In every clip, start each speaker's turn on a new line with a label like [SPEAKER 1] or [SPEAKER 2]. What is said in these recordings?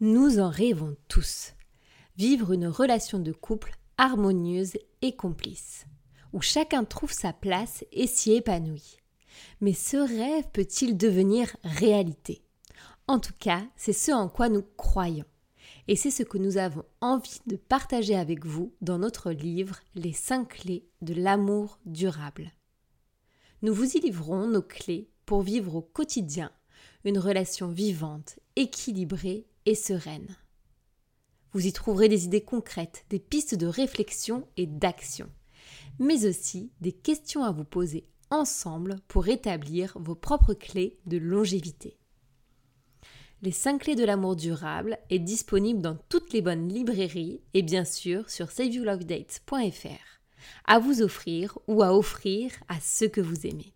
[SPEAKER 1] Nous en rêvons tous. Vivre une relation de couple harmonieuse et complice, où chacun trouve sa place et s'y épanouit. Mais ce rêve peut-il devenir réalité? En tout cas, c'est ce en quoi nous croyons. Et c'est ce que nous avons envie de partager avec vous dans notre livre Les 5 clés de l'amour durable. Nous vous y livrons nos clés pour vivre au quotidien une relation vivante, équilibrée et sereine. Vous y trouverez des idées concrètes, des pistes de réflexion et d'action, mais aussi des questions à vous poser ensemble pour établir vos propres clés de longévité. Les 5 clés de l'amour durable est disponible dans toutes les bonnes librairies et bien sûr sur saveyourlovedates.fr à vous offrir ou à offrir à ceux que vous aimez.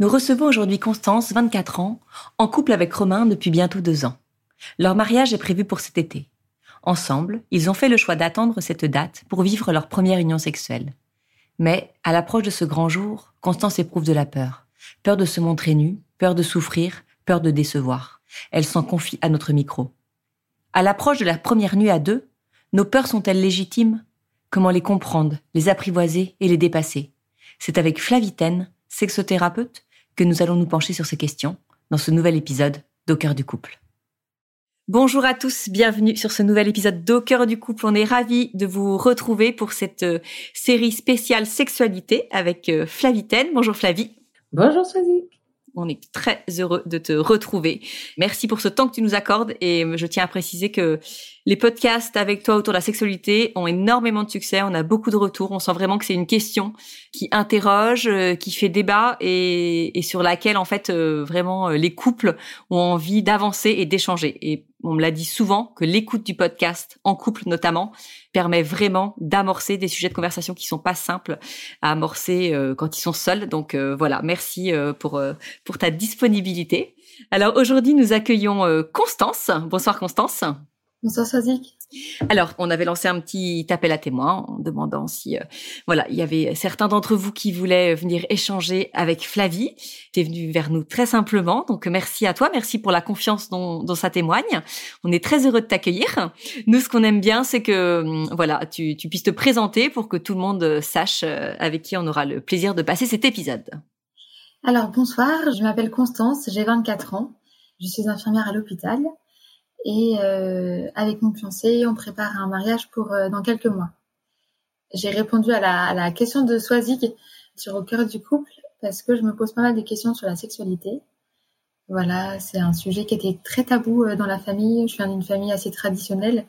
[SPEAKER 2] Nous recevons aujourd'hui Constance, 24 ans, en couple avec Romain depuis bientôt deux ans. Leur mariage est prévu pour cet été. Ensemble, ils ont fait le choix d'attendre cette date pour vivre leur première union sexuelle. Mais, à l'approche de ce grand jour, Constance éprouve de la peur. Peur de se montrer nue, peur de souffrir, peur de décevoir. Elle s'en confie à notre micro. À l'approche de la première nuit à deux, nos peurs sont-elles légitimes? Comment les comprendre, les apprivoiser et les dépasser? C'est avec Flavitaine, sexothérapeute, que nous allons nous pencher sur ces questions dans ce nouvel épisode d'Au cœur du couple. Bonjour à tous, bienvenue sur ce nouvel épisode d'Au cœur du couple. On est ravis de vous retrouver pour cette euh, série spéciale sexualité avec euh, Flavitaine. Bonjour Flavie.
[SPEAKER 3] Bonjour Swazik.
[SPEAKER 2] On est très heureux de te retrouver. Merci pour ce temps que tu nous accordes et je tiens à préciser que les podcasts avec toi autour de la sexualité ont énormément de succès. On a beaucoup de retours. On sent vraiment que c'est une question qui interroge, euh, qui fait débat et, sur laquelle en fait euh, vraiment euh, les couples ont envie d'avancer et d'échanger. Et on me l'a dit souvent que l'écoute du podcast en couple notamment permet vraiment d'amorcer des sujets de conversation qui sont pas simples à amorcer euh, quand ils sont seuls. Donc euh, voilà, merci euh, pour pour ta disponibilité. Alors aujourd'hui, nous accueillons Constance. Bonsoir Constance.
[SPEAKER 3] Bonsoir Sazik.
[SPEAKER 2] Alors, on avait lancé un petit appel à témoins en demandant si, euh, voilà, il y avait certains d'entre vous qui voulaient venir échanger avec Flavie. Tu es venu vers nous très simplement, donc merci à toi, merci pour la confiance dont, dont ça témoigne. On est très heureux de t'accueillir. Nous, ce qu'on aime bien, c'est que, hum, voilà, tu, tu puisses te présenter pour que tout le monde sache euh, avec qui on aura le plaisir de passer cet épisode.
[SPEAKER 3] Alors, bonsoir, je m'appelle Constance, j'ai 24 ans, je suis infirmière à l'hôpital. Et euh, avec mon fiancé, on prépare un mariage pour euh, dans quelques mois. J'ai répondu à la, à la, question de Swazik sur au cœur du couple parce que je me pose pas mal de questions sur la sexualité. Voilà, c'est un sujet qui était très tabou euh, dans la famille. Je viens d'une famille assez traditionnelle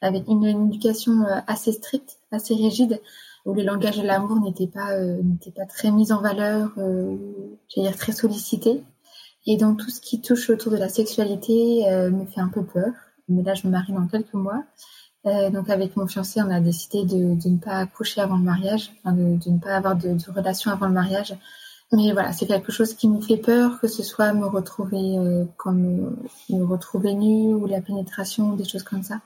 [SPEAKER 3] avec une, éducation euh, assez stricte, assez rigide, où le langage de l'amour n'était pas n'était pas très mis en valeur, euh, j'allais dire très sollicité. Et donc tout ce qui touche autour de la sexualité euh, me fait un peu peur. Mais là, je me marie dans quelques mois. Euh, donc avec mon fiancé, on a décidé de, de ne pas coucher avant le mariage, enfin de, de, ne pas avoir de, de relation avant le mariage. Mais voilà, c'est quelque chose qui me fait peur, que ce soit me retrouver euh, comme me retrouver nue ou la pénétration, des choses comme ça.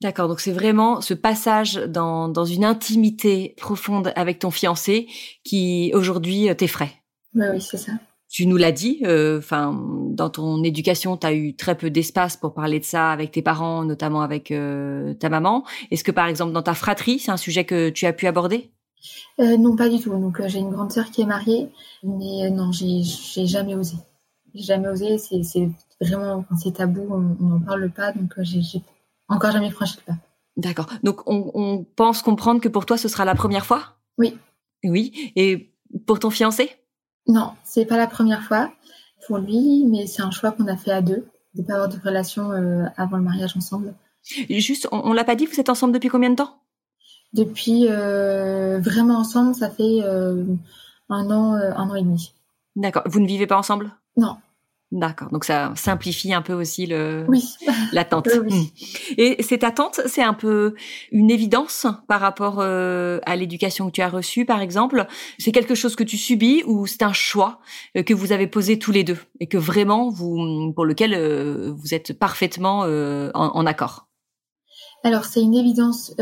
[SPEAKER 2] D'accord, donc c'est vraiment ce passage dans, dans une intimité profonde avec ton fiancé qui aujourd'hui t'effraie.
[SPEAKER 3] Oui, oui, c'est ça.
[SPEAKER 2] Tu nous l'as dit, euh, enfin, dans ton éducation, tu as eu très peu d'espace pour parler de ça avec tes parents, notamment avec euh, ta maman. Est-ce que, par exemple, dans ta fratrie, c'est un sujet que tu as pu aborder?
[SPEAKER 3] Euh, Non, pas du tout. Donc, j'ai une grande sœur qui est mariée, mais non, j'ai jamais osé. J'ai jamais osé. C'est vraiment, quand c'est tabou, on n'en parle pas. Donc, j'ai encore jamais franchi le pas.
[SPEAKER 2] D'accord. Donc, on, on pense comprendre que pour toi, ce sera la première fois?
[SPEAKER 3] Oui.
[SPEAKER 2] Oui. Et pour ton fiancé?
[SPEAKER 3] Non, c'est pas la première fois pour lui, mais c'est un choix qu'on a fait à deux, de pas avoir de relation euh, avant le mariage ensemble.
[SPEAKER 2] Juste, on, l'a pas dit, vous êtes ensemble depuis combien de temps?
[SPEAKER 3] Depuis euh, vraiment ensemble, ça fait euh, un an, un an et demi.
[SPEAKER 2] D'accord. Vous ne vivez pas ensemble?
[SPEAKER 3] Non.
[SPEAKER 2] D'accord, donc ça simplifie un peu aussi le
[SPEAKER 3] oui.
[SPEAKER 2] l'attente. Hmm. Et cette attente, c'est un peu une évidence par rapport euh, à l'éducation que tu as reçue, par exemple? C'est quelque chose que tu subis ou c'est un choix euh, que vous avez posé tous les deux et que vraiment vous pour lequel euh, vous êtes parfaitement en, accord?
[SPEAKER 3] Alors c'est une évidence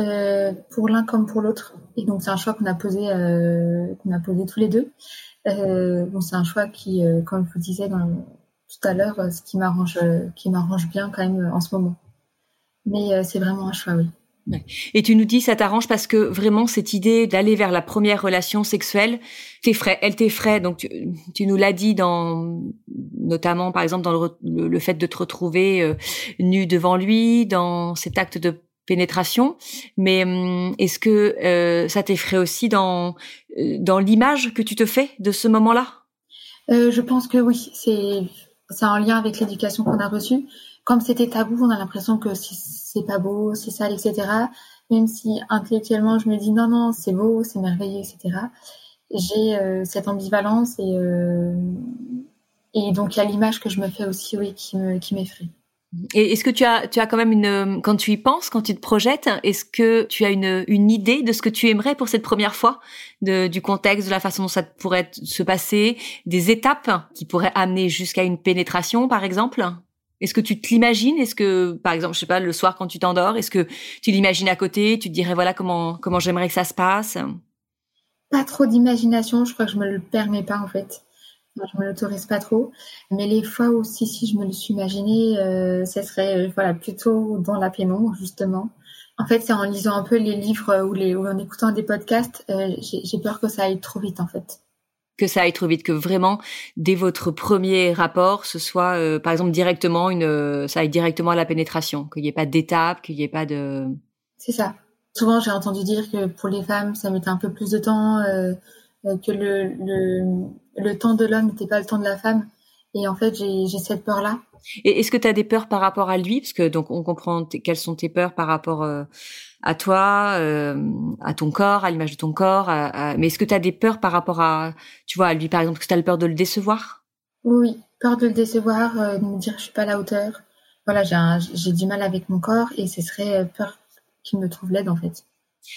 [SPEAKER 3] pour l'un comme pour l'autre et donc c'est un choix qu'on a posé qu'on a posé tous les deux. bon c'est un choix qui, comme je vous disais dans tout à l'heure, euh, ce qui m'arrange, euh, qui m'arrange bien quand même euh, en ce moment. Mais c'est vraiment un choix, oui.
[SPEAKER 2] Et tu nous dis ça t'arrange parce que vraiment cette idée d'aller vers la première relation sexuelle t'effraie, elle t'effraie. Donc tu, nous l'as dit dans notamment par exemple dans le, fait de te retrouver nu devant lui, dans cet acte de pénétration. Mais hum, est-ce que ça t'effraie aussi dans dans l'image que tu te fais de ce moment-là?
[SPEAKER 3] Je pense que oui. C'est c'est en lien avec l'éducation qu'on a reçue. Comme c'était tabou, on a l'impression que c'est pas beau, c'est sale, etc. Même si intellectuellement je me dis non, non, c'est beau, c'est merveilleux, etc. J'ai euh, cette ambivalence et, euh, et donc il y a l'image que je me fais aussi, oui, qui me qui m'effraie.
[SPEAKER 2] Et est-ce que tu as, tu as quand même une, quand tu y penses, quand tu te projettes, est-ce que tu as une, une idée de ce que tu aimerais pour cette première fois, de, du contexte, de la façon dont ça pourrait se passer, des étapes qui pourraient amener jusqu'à une pénétration, par exemple? Est-ce que tu te l'imagines? Est-ce que, par exemple, je sais pas, le soir quand tu t'endors, est-ce que tu l'imagines à côté? Tu te dirais voilà comment comment j'aimerais que ça se passe?
[SPEAKER 3] Pas trop d'imagination. Je crois que je me le permets pas en fait je me l'autorise pas trop. Mais les fois où si, si je me le suis imaginé, euh, ce serait euh, voilà plutôt dans la pénombre justement. En fait, c'est en lisant un peu les livres ou, les, ou en écoutant des podcasts, euh, j'ai peur que ça aille trop vite en fait.
[SPEAKER 2] Que ça aille trop vite, que vraiment dès votre premier rapport, ce soit euh, par exemple directement une, ça aille directement à la pénétration, qu'il n'y ait pas d'étape, qu'il n'y ait pas de.
[SPEAKER 3] C'est ça. Souvent, j'ai entendu dire que pour les femmes, ça mettait un peu plus de temps. Que le, le, le temps de l'homme n'était pas le temps de la femme. Et en fait, j'ai cette peur-là.
[SPEAKER 2] Et est-ce que tu as des peurs par rapport à lui? Parce que donc on comprend quelles sont tes peurs par rapport euh, à toi, euh, à ton corps, à l'image de ton corps. Mais est-ce que tu as des peurs par rapport à, tu vois, à lui par exemple, que tu as peur de le décevoir?
[SPEAKER 3] Oui, peur de le décevoir, de me dire que je suis pas à la hauteur. Voilà, j'ai du mal avec mon corps et ce serait peur qu'il me trouve laide en fait.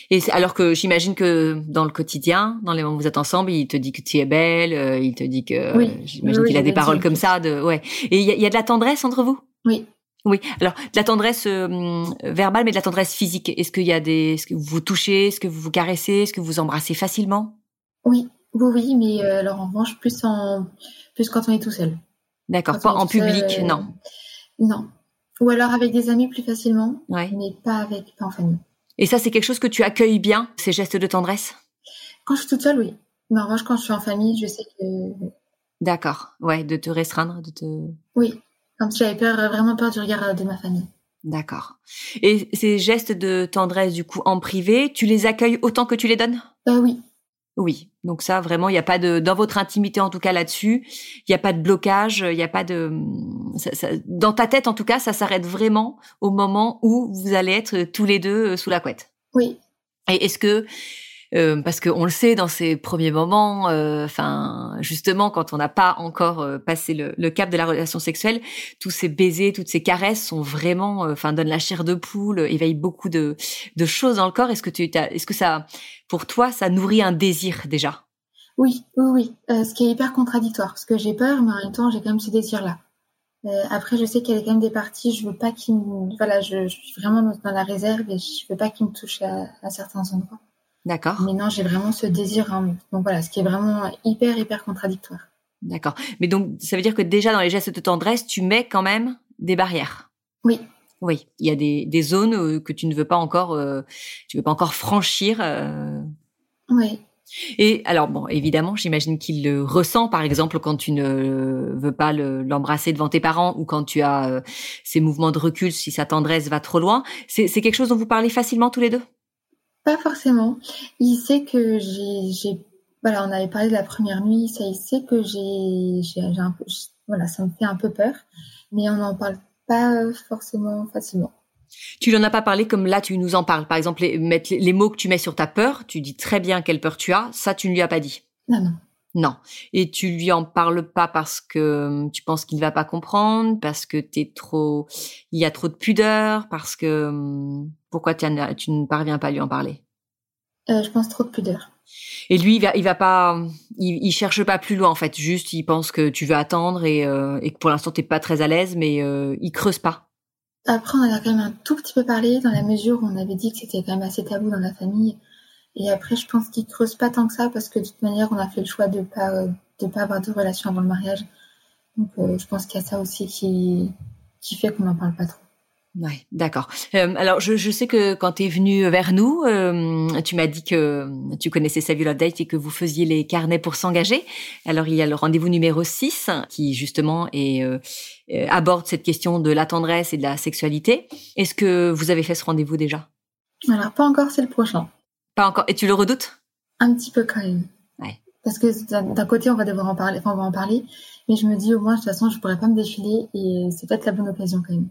[SPEAKER 2] Et alors que j'imagine que dans le quotidien, dans les moments où vous êtes ensemble, il te dit que tu es belle, euh, il te dit que,
[SPEAKER 3] oui.
[SPEAKER 2] j'imagine qu'il a des paroles comme ça, de ouais. Et il y, a, de la tendresse entre vous?
[SPEAKER 3] Oui.
[SPEAKER 2] Oui. Alors de la tendresse euh, verbale, mais de la tendresse physique. Est-ce qu'il y a des, est-ce que vous vous touchez, est-ce que vous vous caressez, est-ce que vous embrassez facilement?
[SPEAKER 3] Oui, oui, oui, mais euh, alors en revanche plus en, plus quand on est tout seul.
[SPEAKER 2] D'accord, pas en public, non.
[SPEAKER 3] Non. Ou alors avec des amis plus facilement,
[SPEAKER 2] ouais.
[SPEAKER 3] mais pas avec, pas en famille.
[SPEAKER 2] Et ça, c'est quelque chose que tu accueilles bien, ces gestes de tendresse?
[SPEAKER 3] Quand je suis toute seule, oui. Mais en revanche, quand je suis en famille, je sais que...
[SPEAKER 2] D'accord, ouais, de te restreindre, de te...
[SPEAKER 3] Oui, comme si j'avais peur, vraiment peur du regard de ma famille.
[SPEAKER 2] D'accord. Et ces gestes de tendresse, du coup, en privé, tu les accueilles autant que tu les donnes?
[SPEAKER 3] Euh, Oui,
[SPEAKER 2] oui, donc ça vraiment, il n'y a pas de dans votre intimité en tout cas là-dessus, il n'y a pas de blocage, il n'y a pas de dans ta tête en tout cas, ça s'arrête vraiment au moment où vous allez être tous les deux euh, sous la couette.
[SPEAKER 3] Oui.
[SPEAKER 2] Et est-ce que euh, parce qu'on le sait dans ces premiers moments, euh, enfin justement quand on n'a pas encore euh, passé le, cap de la relation sexuelle, tous ces baisers, toutes ces caresses sont vraiment, enfin donnent la chair de poule, éveillent beaucoup de, de choses dans le corps. Est-ce que tu, est-ce que ça, pour toi, ça nourrit un désir déjà?
[SPEAKER 3] Oui, oui, oui. ce qui est hyper contradictoire, parce que j'ai peur, mais en même temps j'ai quand même ce désir-là. Euh, après, je sais qu'il y a quand même des parties, je veux pas qu'il me... Voilà, je, je, suis vraiment dans la réserve et je veux pas qu'il me touche à, à, certains endroits.
[SPEAKER 2] D'accord.
[SPEAKER 3] Mais non, j'ai vraiment ce désir. Hein. Donc voilà, ce qui est vraiment hyper, hyper contradictoire.
[SPEAKER 2] D'accord. Mais donc, ça veut dire que déjà dans les gestes de tendresse, tu mets quand même des barrières?
[SPEAKER 3] Oui.
[SPEAKER 2] Oui, il y a des, des zones euh, que tu ne veux pas encore, euh, tu veux pas encore franchir. Euh...
[SPEAKER 3] Oui.
[SPEAKER 2] Et alors bon, évidemment, j'imagine qu'il le ressent, par exemple, quand tu ne veux pas l'embrasser devant tes parents ou quand tu as euh, ces mouvements de recul, si sa tendresse va trop loin. C'est quelque chose dont vous parlez facilement tous les deux?
[SPEAKER 3] Pas forcément. Il sait que j'ai, voilà, on avait parlé de la première nuit. Ça, il sait que j'ai, j'ai un peu, voilà, ça me fait un peu peur, mais on n'en parle pas forcément facilement.
[SPEAKER 2] Tu n'en as pas parlé comme là tu nous en parles. Par exemple, les, mettre les, mots que tu mets sur ta peur, tu dis très bien quelle peur tu as, ça tu ne lui as pas dit.
[SPEAKER 3] Non, non.
[SPEAKER 2] Non. Et tu lui en parles pas parce que hum, tu penses qu'il ne va pas comprendre, parce que t'es trop, il y a trop de pudeur, parce que hum, pourquoi tu ne parviens pas à lui en parler?
[SPEAKER 3] Euh, Je pense trop de pudeur.
[SPEAKER 2] Et lui, il va, il va pas, il, il, cherche pas plus loin en fait. Juste, il pense que tu veux attendre et, euh, et que pour l'instant t'es pas très à l'aise, mais euh, il creuse pas.
[SPEAKER 3] Après, on en a quand même un tout petit peu parlé dans la mesure où on avait dit que c'était quand même assez tabou dans la famille. Et après, je pense qu'il creuse pas tant que ça parce que de toute manière, on a fait le choix de pas de pas avoir de relation avant le mariage. Donc, euh, je pense qu'il y a ça aussi qui qui fait qu'on n'en parle pas trop.
[SPEAKER 2] Ouais, d'accord. Euh, alors, je, je, sais que quand tu es venu vers nous, euh, tu m'as dit que tu connaissais Savvy Date et que vous faisiez les carnets pour s'engager. Alors, il y a le rendez-vous numéro 6 qui, justement, est, euh, aborde cette question de la tendresse et de la sexualité. Est-ce que vous avez fait ce rendez-vous déjà?
[SPEAKER 3] Alors, pas encore, c'est le prochain.
[SPEAKER 2] Pas encore. Et tu le redoutes?
[SPEAKER 3] Un petit peu quand même.
[SPEAKER 2] Ouais.
[SPEAKER 3] Parce que d'un côté, on va devoir en parler, enfin, on va en parler. Mais je me dis, au moins, de toute façon, je pourrais pas me défiler et c'est peut-être la bonne occasion quand même.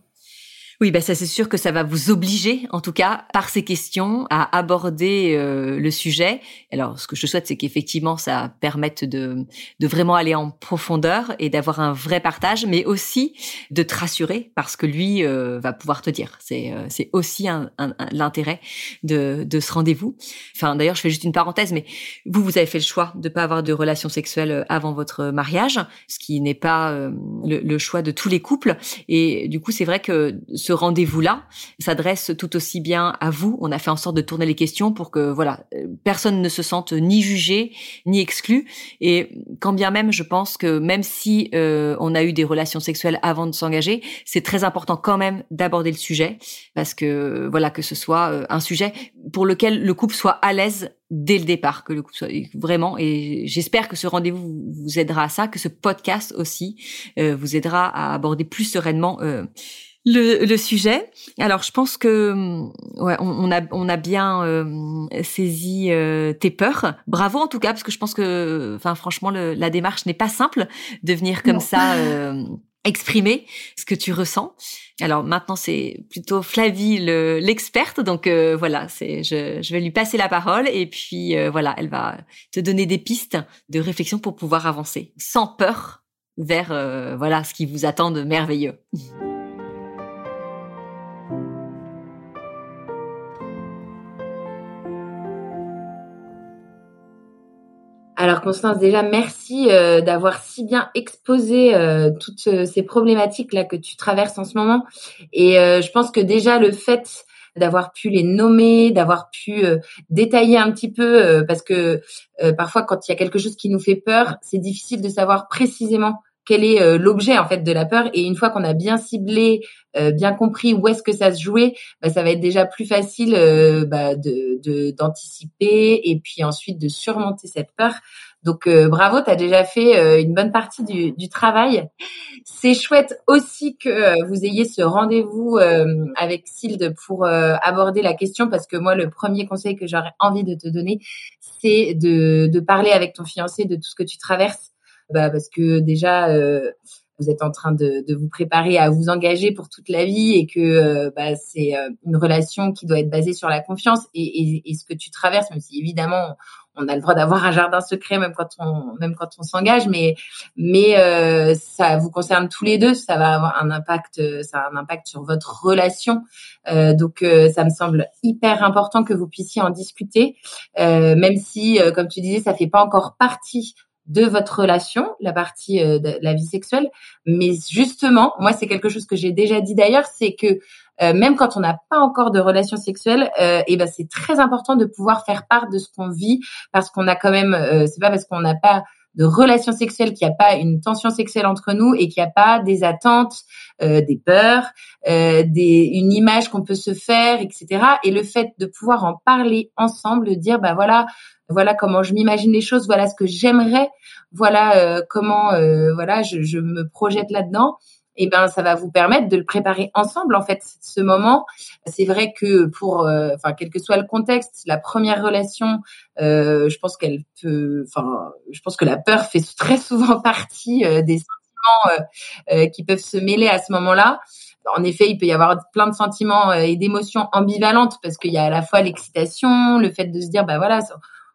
[SPEAKER 2] Oui, bah ça c'est sûr que ça va vous obliger, en tout cas, par ces questions, à aborder euh, le sujet. Alors, ce que je souhaite, c'est qu'effectivement, ça permette de, de vraiment aller en profondeur et d'avoir un vrai partage, mais aussi de te rassurer, parce que lui euh, va pouvoir te dire. C'est euh, c'est aussi un, un, l'intérêt de, de ce rendez-vous. Enfin, d'ailleurs, je fais juste une parenthèse, mais vous, vous avez fait le choix de pas avoir de relations sexuelles avant votre mariage, ce qui n'est pas le, le choix de tous les couples. Et du coup, c'est vrai que ce rendez-vous-là s'adresse tout aussi bien à vous. On a fait en sorte de tourner les questions pour que voilà, personne ne se sente ni jugé ni exclu. Et quand bien même, je pense que même si euh, on a eu des relations sexuelles avant de s'engager, c'est très important quand même d'aborder le sujet parce que voilà que ce soit euh, un sujet pour lequel le couple soit à l'aise dès le départ, que le couple soit vraiment. Et j'espère que ce rendez-vous vous aidera à ça, que ce podcast aussi euh, vous aidera à aborder plus sereinement le, le, sujet. Alors, je pense que ouais, on, on a on a bien euh, saisi euh, tes peurs. Bravo en tout cas, parce que je pense que, enfin, franchement, le, la démarche n'est pas simple de venir comme ça euh, exprimer ce que tu ressens. Alors maintenant, c'est plutôt Flavie l'experte, donc voilà, c'est je, je vais lui passer la parole et puis voilà, elle va te donner des pistes de réflexion pour pouvoir avancer sans peur vers voilà ce qui vous attend de merveilleux.
[SPEAKER 4] Alors Constance, déjà merci euh, d'avoir si bien exposé euh, toutes euh, ces problématiques là que tu traverses en ce moment. Et je pense que déjà le fait d'avoir pu les nommer, d'avoir pu détailler un petit peu, parce que parfois quand il y a quelque chose qui nous fait peur, c'est difficile de savoir précisément quel est l'objet en fait de la peur. Et une fois qu'on a bien ciblé, bien compris où est-ce que ça se jouait, bah, ça va être déjà plus facile bah, de d'anticiper et puis ensuite de surmonter cette peur. Donc bravo, tu as déjà fait une bonne partie du, du travail. C'est chouette aussi que vous ayez ce rendez-vous avec Silde pour aborder la question parce que moi, le premier conseil que j'aurais envie de te donner, c'est de, de parler avec ton fiancé de tout ce que tu traverses bah, parce que déjà euh, vous êtes en train de, de, vous préparer à vous engager pour toute la vie et que euh, bah, c'est euh, une relation qui doit être basée sur la confiance et, et, et ce que tu traverses, même si évidemment on a le droit d'avoir un jardin secret même quand on même quand on s'engage, mais mais euh, ça vous concerne tous les deux, ça va avoir un impact, ça a un impact sur votre relation. Euh, donc ça me semble hyper important que vous puissiez en discuter, même si comme tu disais ça fait pas encore partie de votre relation, la partie de la vie sexuelle. Mais justement, moi, c'est quelque chose que j'ai déjà dit d'ailleurs, c'est que même quand on n'a pas encore de relation sexuelle, et eh ben c'est très important de pouvoir faire part de ce qu'on vit parce qu'on a quand même, c'est pas parce qu'on n'a pas de relations sexuelles, qu'il n'y a pas une tension sexuelle entre nous et qu'il n'y a pas des attentes, euh, des peurs, euh, des, une image qu'on peut se faire, etc. Et le fait de pouvoir en parler ensemble, de dire bah voilà, voilà comment je m'imagine les choses, voilà ce que j'aimerais, voilà euh, comment voilà je, je me projette là-dedans eh ben ça va vous permettre de le préparer ensemble en fait ce moment. C'est vrai que pour euh, enfin quel que soit le contexte, la première relation, euh, je pense qu'elle peut enfin je pense que la peur fait très souvent partie euh, des sentiments qui peuvent se mêler à ce moment-là. En effet, il peut y avoir plein de sentiments et d'émotions ambivalentes parce qu'il y a à la fois l'excitation, le fait de se dire bah voilà,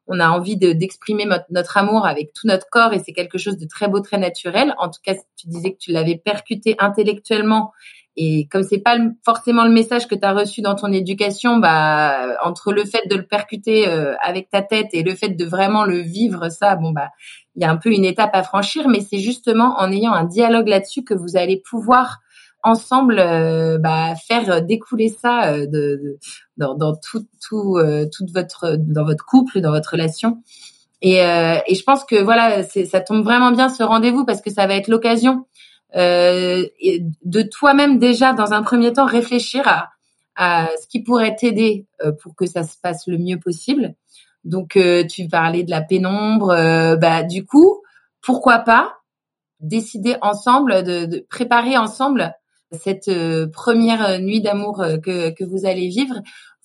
[SPEAKER 4] on a envie d'exprimer notre, amour avec tout notre corps et c'est quelque chose de très beau, très naturel. En tout cas, tu disais que tu l'avais percuté intellectuellement et comme c'est pas forcément le message que tu as reçu dans ton éducation, bah entre le fait de le percuter euh, avec ta tête et le fait de vraiment le vivre, ça, bon bah il y a un peu une étape à franchir, mais c'est justement en ayant un dialogue là-dessus que vous allez pouvoir ensemble euh, bah, faire découler ça euh, de, dans, dans, tout, tout, euh, toute votre, dans votre couple, dans votre relation. Et, et je pense que voilà, ça tombe vraiment bien ce rendez-vous parce que ça va être l'occasion de toi-même déjà dans un premier temps réfléchir à, à ce qui pourrait t'aider pour que ça se passe le mieux possible. Donc tu parlais de la pénombre, bah du coup pourquoi pas décider ensemble de, de préparer ensemble cette euh, première euh, nuit d'amour euh, que, que vous allez vivre,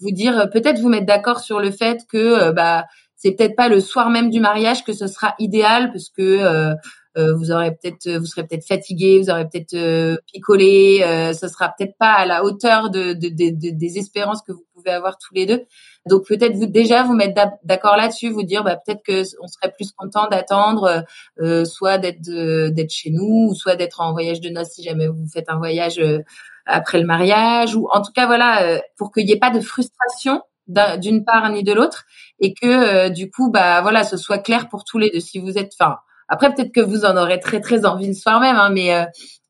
[SPEAKER 4] vous dire peut-être vous mettre d'accord sur le fait que bah c'est peut-être pas le soir même du mariage que ce sera idéal parce que vous aurez peut-être vous serez peut-être fatigué, vous aurez peut-être picolé, ce sera peut-être pas à la hauteur de, de, de, des espérances que vous pouvez avoir tous les deux. Donc peut-être vous déjà vous mettre d'accord là-dessus, vous dire bah, peut-être que on serait plus content d'attendre, euh, soit d'être d'être chez nous, ou soit d'être en voyage de noces si jamais vous faites un voyage euh, après le mariage, ou en tout cas voilà euh, pour qu'il n'y ait pas de frustration d'une part ni de l'autre, et que du coup bah voilà ce soit clair pour tous les deux. Si vous êtes, enfin après peut-être que vous en aurez très très envie le soir même, hein, mais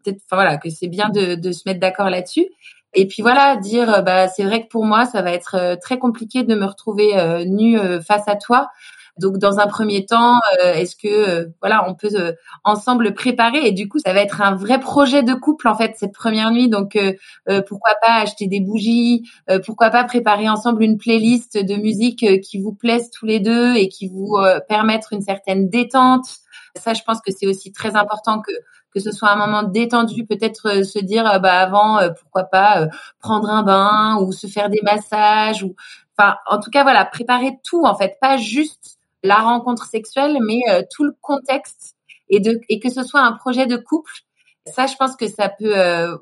[SPEAKER 4] peut-être enfin voilà que c'est bien de, de se mettre d'accord là-dessus. Et puis voilà, dire euh, bah c'est vrai que pour moi ça va être euh, très compliqué de me retrouver euh, nue face à toi. Donc dans un premier temps, est-ce que voilà, on peut ensemble préparer? Et du coup ça va être un vrai projet de couple en fait cette première nuit. Donc pourquoi pas acheter des bougies, pourquoi pas préparer ensemble une playlist de musique qui vous plaise tous les deux et qui vous permettre une certaine détente. Ça, je pense que c'est aussi très important que que ce soit un moment détendu, peut-être euh, se dire euh, bah avant euh, pourquoi pas prendre un bain ou se faire des massages ou enfin en tout cas voilà préparer tout en fait. Pas juste la rencontre sexuelle mais tout le contexte et de et que ce soit un projet de couple. Ça je pense que ça peut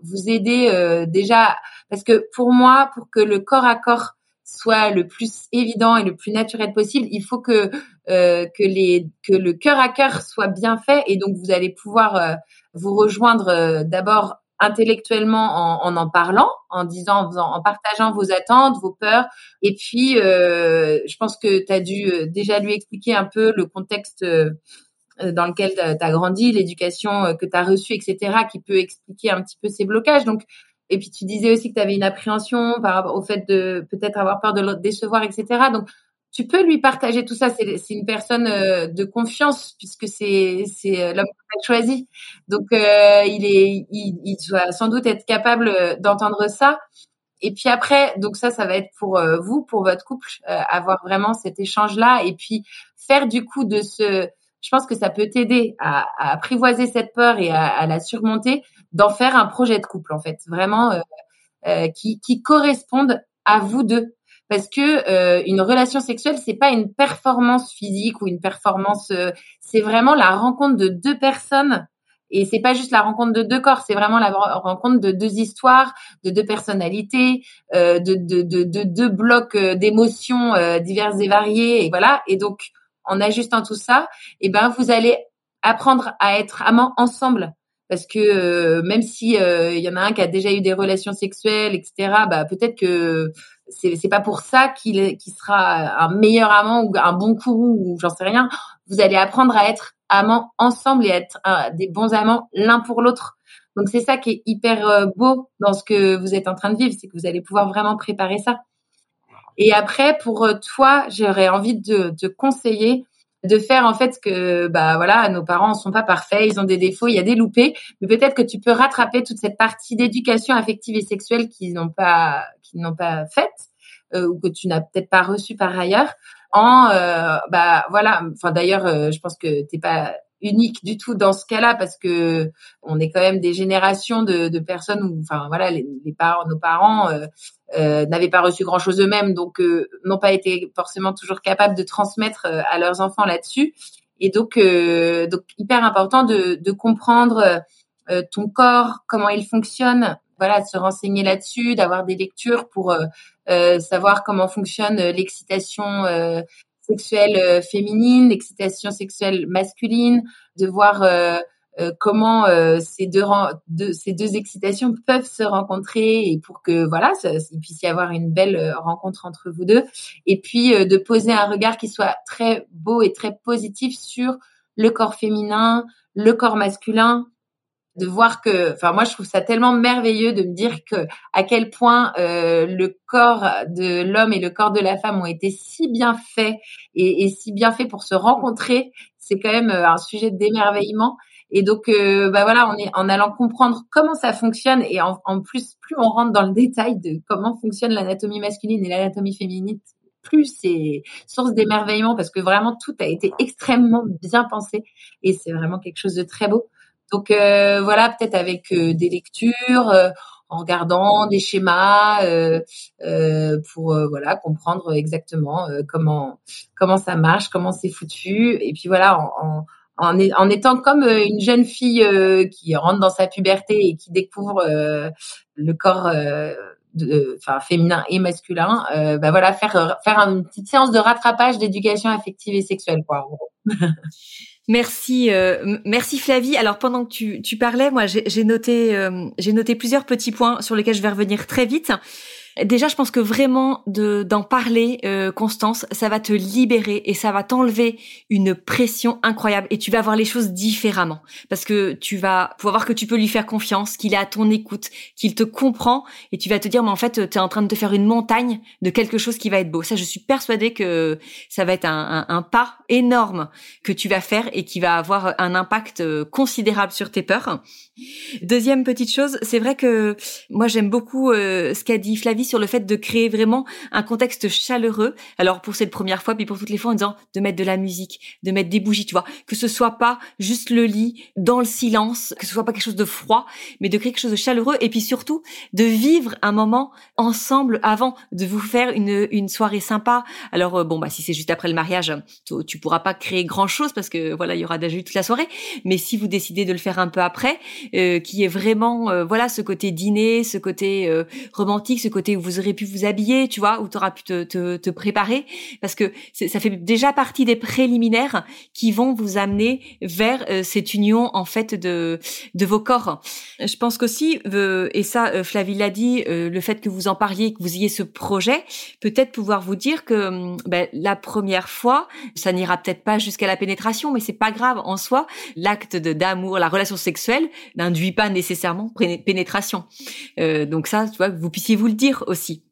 [SPEAKER 4] vous aider déjà parce que pour moi pour que le corps à corps soit le plus évident et le plus naturel possible, il faut que euh, que le cœur à cœur soit bien fait et donc vous allez pouvoir euh, vous rejoindre euh, d'abord intellectuellement en, en, parlant, en disant, en, en, partageant vos attentes, vos peurs. Et puis, je pense que tu as dû déjà lui expliquer un peu le contexte dans lequel tu as grandi, l'éducation que tu as reçue, etc., qui peut expliquer un petit peu ces blocages. Donc, et puis tu disais aussi que tu avais une appréhension par rapport au fait de peut-être avoir peur de le décevoir, etc. Donc tu peux lui partager tout ça. C'est une personne euh, de confiance puisque c'est euh, l'homme que tu as choisi. Donc euh, il est doit sans doute être capable d'entendre ça. Et puis après, donc ça, ça va être pour vous, pour votre couple, avoir vraiment cet échange-là et puis faire du coup de ce je pense que ça peut t'aider à, apprivoiser cette peur et à la surmonter, d'en faire un projet de couple en fait, vraiment euh, euh, qui, qui corresponde à vous deux. Parce que euh, une relation sexuelle, c'est pas une performance physique ou une performance, euh, c'est vraiment la rencontre de deux personnes. Et c'est pas juste la rencontre de deux corps, c'est vraiment la rencontre de deux histoires, de deux personnalités, euh, de, de, de, de, deux blocs d'émotions diverses et variées. Et voilà. Et donc, en ajustant tout ça, et eh ben vous allez apprendre à être amants ensemble parce que même si il y en a un qui a déjà eu des relations sexuelles, etc. Bah peut-être que c'est c'est pas pour ça qu'il sera un meilleur amant ou un bon courroux ou j'en sais rien. Vous allez apprendre à être amants ensemble et être des bons amants l'un pour l'autre. Donc c'est ça qui est hyper euh, beau dans ce que vous êtes en train de vivre, c'est que vous allez pouvoir vraiment préparer ça. Et après, pour euh, toi, j'aurais envie de te conseiller de faire en fait que bah voilà, nos parents sont pas parfaits, ils ont des défauts, il y a des loupés, mais peut-être que tu peux rattraper toute cette partie d'éducation affective et sexuelle qu'ils n'ont pas qu'ils n'ont pas faite euh, ou que tu n'as peut-être pas reçu par ailleurs en bah voilà, enfin d'ailleurs, je pense que t'es pas unique du tout dans ce cas-là parce que on est quand même des générations de, personnes où, enfin voilà, les, parents, nos parents euh, euh, n'avaient pas reçu grand-chose eux-mêmes, donc euh, n'ont pas été forcément toujours capables de transmettre euh, à leurs enfants là-dessus. Et donc, donc hyper important de, de comprendre ton corps, comment il fonctionne, voilà, de se renseigner là-dessus, d'avoir des lectures pour savoir comment fonctionne l'excitation sexuelle euh, féminine, l'excitation sexuelle masculine, de voir euh, euh, comment ces deux, ces deux excitations peuvent se rencontrer et pour que voilà il puisse y avoir une belle rencontre entre vous deux. Et puis de poser un regard qui soit très beau et très positif sur le corps féminin, le corps masculin, de voir que, enfin moi je trouve ça tellement merveilleux de me dire que à quel point euh, le corps de l'homme et le corps de la femme ont été si bien faits et, et si bien faits pour se rencontrer, c'est quand même euh, un sujet d'émerveillement. Et donc, euh, bah voilà, on est en allant comprendre comment ça fonctionne et en, en, plus, plus on rentre dans le détail de comment fonctionne l'anatomie masculine et l'anatomie féminine, plus c'est source d'émerveillement parce que vraiment tout a été extrêmement bien pensé et c'est vraiment quelque chose de très beau. Donc euh, voilà, peut-être avec euh, des lectures, euh, en regardant des schémas pour voilà comprendre exactement comment comment ça marche, comment c'est foutu. Et puis voilà, en, en, étant comme une jeune fille qui rentre dans sa puberté et qui découvre le corps enfin féminin et masculin, euh, bah voilà, faire faire une petite séance de rattrapage d'éducation affective et sexuelle, quoi, en gros.
[SPEAKER 2] Merci, euh, merci Flavie. Alors pendant que tu, tu parlais, moi j'ai noté, euh, j'ai noté plusieurs petits points sur lesquels je vais revenir très vite. Déjà, je pense que vraiment de d'en parler, euh, Constance, ça va te libérer et ça va t'enlever une pression incroyable et tu vas voir les choses différemment parce que tu vas pouvoir voir que tu peux lui faire confiance, qu'il est à ton écoute, qu'il te comprend et tu vas te dire mais en fait tu es en train de te faire une montagne de quelque chose qui va être beau. Ça, je suis persuadée que ça va être un, un, un pas énorme que tu vas faire et qui va avoir un impact euh, considérable sur tes peurs. Deuxième petite chose, c'est vrai que moi j'aime beaucoup euh, ce qu'a dit Flavie sur le fait de créer vraiment un contexte chaleureux. Alors pour cette première fois, puis pour toutes les fois en disant de mettre de la musique, de mettre des bougies, tu vois, que ce soit pas juste le lit dans le silence, que ce soit pas quelque chose de froid, mais de créer quelque chose de chaleureux et puis surtout de vivre un moment ensemble avant de vous faire une, une soirée sympa. Alors euh, bon bah si c'est juste après le mariage, tu, tu pourras pas créer grand chose parce que voilà il y aura déjà eu toute la soirée. Mais si vous décidez de le faire un peu après, euh, qui est vraiment euh, voilà ce côté dîner, ce côté euh, romantique, ce côté où vous aurez pu vous habiller, tu vois, où tu auras pu te, te, te, préparer, parce que ça fait déjà partie des préliminaires qui vont vous amener vers cette union en fait de de vos corps. Je pense qu'aussi, et ça Flavie l'a dit, le fait que vous en parliez, que vous ayez ce projet, peut-être pouvoir vous dire que hum, ben, la première fois, ça n'ira peut-être pas jusqu'à la pénétration, mais c'est pas grave en soi. L'acte d'amour, la relation sexuelle n'induit pas nécessairement pénétration. Euh, donc ça, tu vois, vous puissiez vous le dire aussi.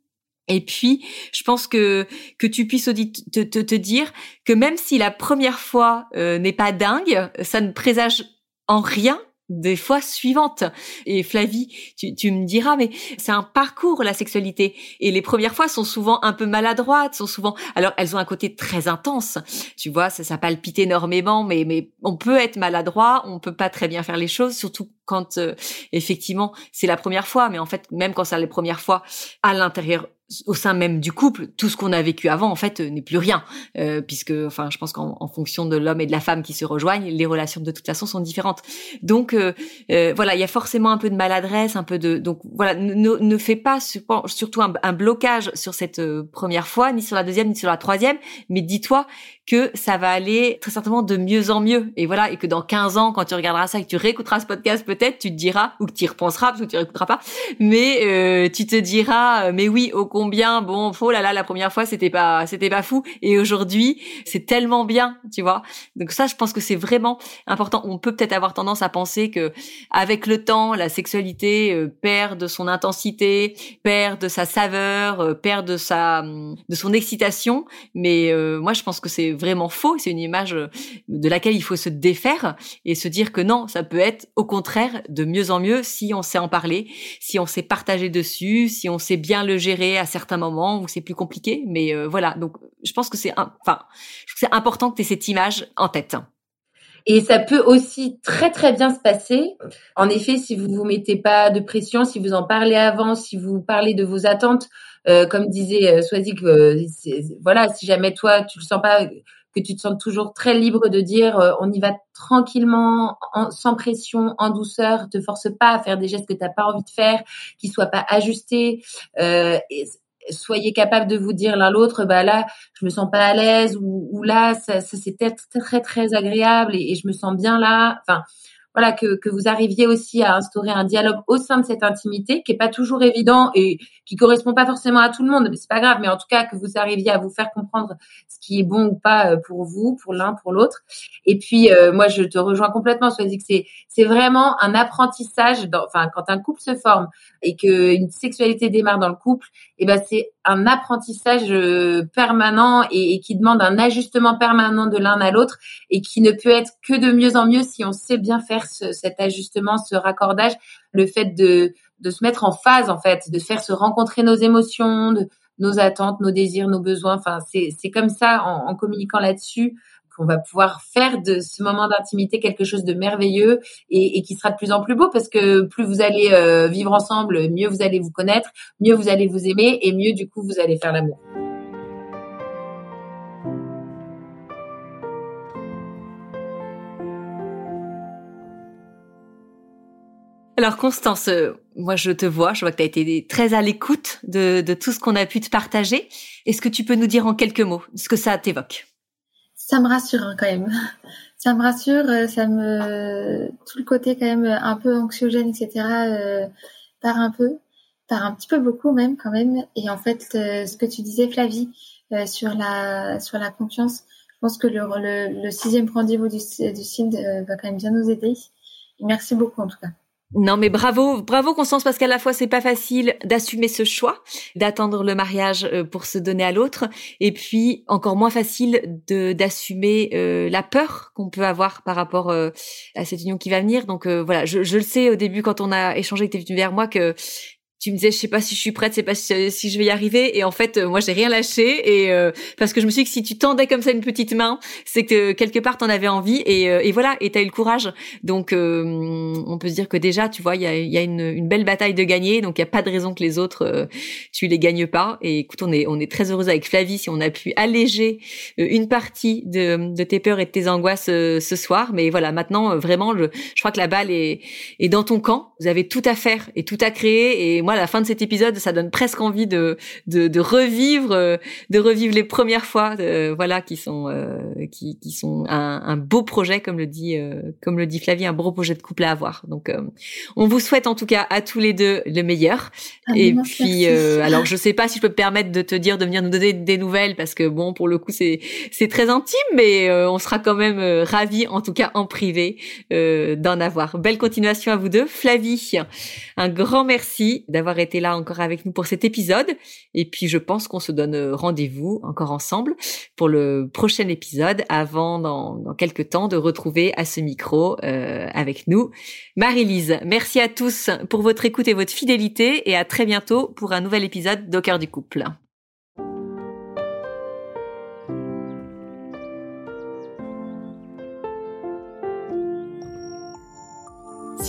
[SPEAKER 2] Et puis, je pense que que tu puisses te, te, te dire que même si la première fois euh, n'est pas dingue, ça ne présage en rien des fois suivantes. Et Flavie, tu, tu me diras, mais c'est un parcours la sexualité. Et les premières fois sont souvent un peu maladroites, sont souvent. Alors elles ont un côté très intense. Tu vois, ça, ça palpite énormément, mais mais on peut être maladroit, on peut pas très bien faire les choses, surtout quand euh, effectivement c'est la première fois. Mais en fait, même quand c'est la première fois, à l'intérieur au sein même du couple, tout ce qu'on a vécu avant, en fait, n'est plus rien, euh, puisque, enfin, je pense qu'en fonction de l'homme et de la femme qui se rejoignent, les relations de toute façon sont différentes. Donc, euh, euh, voilà, il y a forcément un peu de maladresse, un peu de, donc voilà, ne, ne fais pas surtout un, un, blocage sur cette première fois, ni sur la deuxième, ni sur la troisième, mais dis-toi que ça va aller très certainement de mieux en mieux. Et voilà, et que dans 15 ans, quand tu regarderas ça et que tu réécouteras ce podcast, peut-être, tu te diras, ou que tu y repenseras, parce que tu réécouteras pas, mais euh, tu te diras, mais oui, au combien, bon, oh là là, la première fois, c'était pas, c'était pas fou. Et aujourd'hui, c'est tellement bien, tu vois. Donc ça, je pense que c'est vraiment important. On peut peut-être avoir tendance à penser que, avec le temps, la sexualité euh, perd de son intensité, perd de sa saveur, euh, perd de sa, de son excitation. Mais moi, je pense que c'est vraiment faux. C'est une image euh, de laquelle il faut se défaire et se dire que non, ça peut être au contraire de mieux en mieux si on sait en parler, si on sait partager dessus, si on sait bien le gérer à certains moments où c'est plus compliqué. Mais euh, voilà, donc je pense que c'est enfin, c'est important que tu aies cette image en tête.
[SPEAKER 4] Et ça peut aussi très très bien se passer. En effet, si vous vous mettez pas de pression, si vous en parlez avant, si vous parlez de vos attentes, euh, comme disait euh, Swazik, euh, voilà, si jamais toi tu le sens pas, que tu te sens toujours très libre de dire on y va tranquillement, sans pression, en douceur, te force pas à faire des gestes que tu n'as pas envie de faire, qui soient pas ajustés. Soyez capable de vous dire l'un l'autre, bah là, je me sens pas à l'aise ou, là, ça, ça c'est très très très agréable et, et, je me sens bien là. Enfin, voilà que, que vous arriviez aussi à instaurer un dialogue au sein de cette intimité qui est pas toujours évident et qui correspond pas forcément à tout le monde mais c'est pas grave. Mais en tout cas que vous arriviez à vous faire comprendre ce qui est bon ou pas euh, pour vous pour l'un pour l'autre. Et puis euh, moi je te rejoins complètement soit que c'est c'est vraiment un apprentissage enfin quand un couple se forme et que une sexualité démarre dans le couple et eh ben c'est un apprentissage euh, permanent et, qui demande un ajustement permanent de l'un à l'autre et qui ne peut être que de mieux en mieux si on sait bien faire cet ajustement, ce raccordage, le fait de, de se mettre en phase en fait, de faire se rencontrer nos émotions, nos attentes, nos désirs, nos besoins. Enfin, c'est comme ça, en, communiquant là-dessus, qu'on va pouvoir faire de ce moment d'intimité quelque chose de merveilleux et, et, qui sera de plus en plus beau parce que plus vous allez euh, vivre ensemble, mieux vous allez vous connaître, mieux vous allez vous aimer et mieux du coup vous allez faire l'amour.
[SPEAKER 2] Alors Constance, euh, moi je te vois, je vois que tu as été très à l'écoute de, tout ce qu'on a pu te partager. Est-ce que tu peux nous dire en quelques mots ce que ça t'évoque?
[SPEAKER 3] Ça me rassure hein, quand même. Ça me rassure, euh, ça me tout le côté quand même un peu anxiogène, etc. Euh, part un peu, part un petit peu beaucoup même quand même. Et en fait, ce que tu disais Flavie sur la sur la confiance, je pense que le, sixième rendez-vous du, du va quand même bien nous aider. Merci beaucoup en tout cas.
[SPEAKER 2] Non, mais bravo, bravo Constance, parce qu'à la fois c'est pas facile d'assumer ce choix, d'attendre le mariage euh, pour se donner à l'autre, et puis encore moins facile d'assumer euh, la peur qu'on peut avoir par rapport euh, à cette union qui va venir. Donc voilà, je, le sais au début quand on a échangé, que tu es venu vers moi, que tu me disais je sais pas si je suis prête, c'est pas si, je vais y arriver. Et en fait euh, moi j'ai rien lâché. Et euh, parce que je me suis dit que si tu tendais comme ça une petite main, c'est que quelque part t'en avais envie. Et, euh, et voilà et t'as eu le courage. Donc on peut se dire que déjà tu vois il y a, y a une, belle bataille de gagner. Donc il y a pas de raison que les autres tu les gagnes pas. Et écoute on est on est très heureuse avec Flavie si on a pu alléger une partie de, de tes peurs et de tes angoisses ce soir. Mais voilà maintenant vraiment je, crois que la balle est, est dans ton camp. Vous avez tout à faire et tout à créer. Et à la fin de cet épisode, ça donne presque envie de de, de revivre, euh, de revivre les premières fois, euh, voilà, qui sont euh, qui, qui sont un, un, beau projet, comme le dit comme le dit Flavie, un beau projet de couple à avoir. Donc, on vous souhaite en tout cas à tous les deux le meilleur.
[SPEAKER 3] Ah,
[SPEAKER 2] Et puis, alors je sais pas si je peux me permettre de te dire de venir nous donner des nouvelles parce que bon, pour le coup, c'est c'est très intime, mais on sera quand même ravis, en tout cas en privé, d'en avoir. Belle continuation à vous deux, Flavie. Un grand merci d'avoir été là encore avec nous pour cet épisode. Et puis, je pense qu'on se donne rendez-vous encore ensemble pour le prochain épisode avant, dans, dans quelques temps, de retrouver à ce micro euh, avec nous Marie-Lise. Merci à tous pour votre écoute et votre fidélité et à très bientôt pour un nouvel épisode d'Au du couple.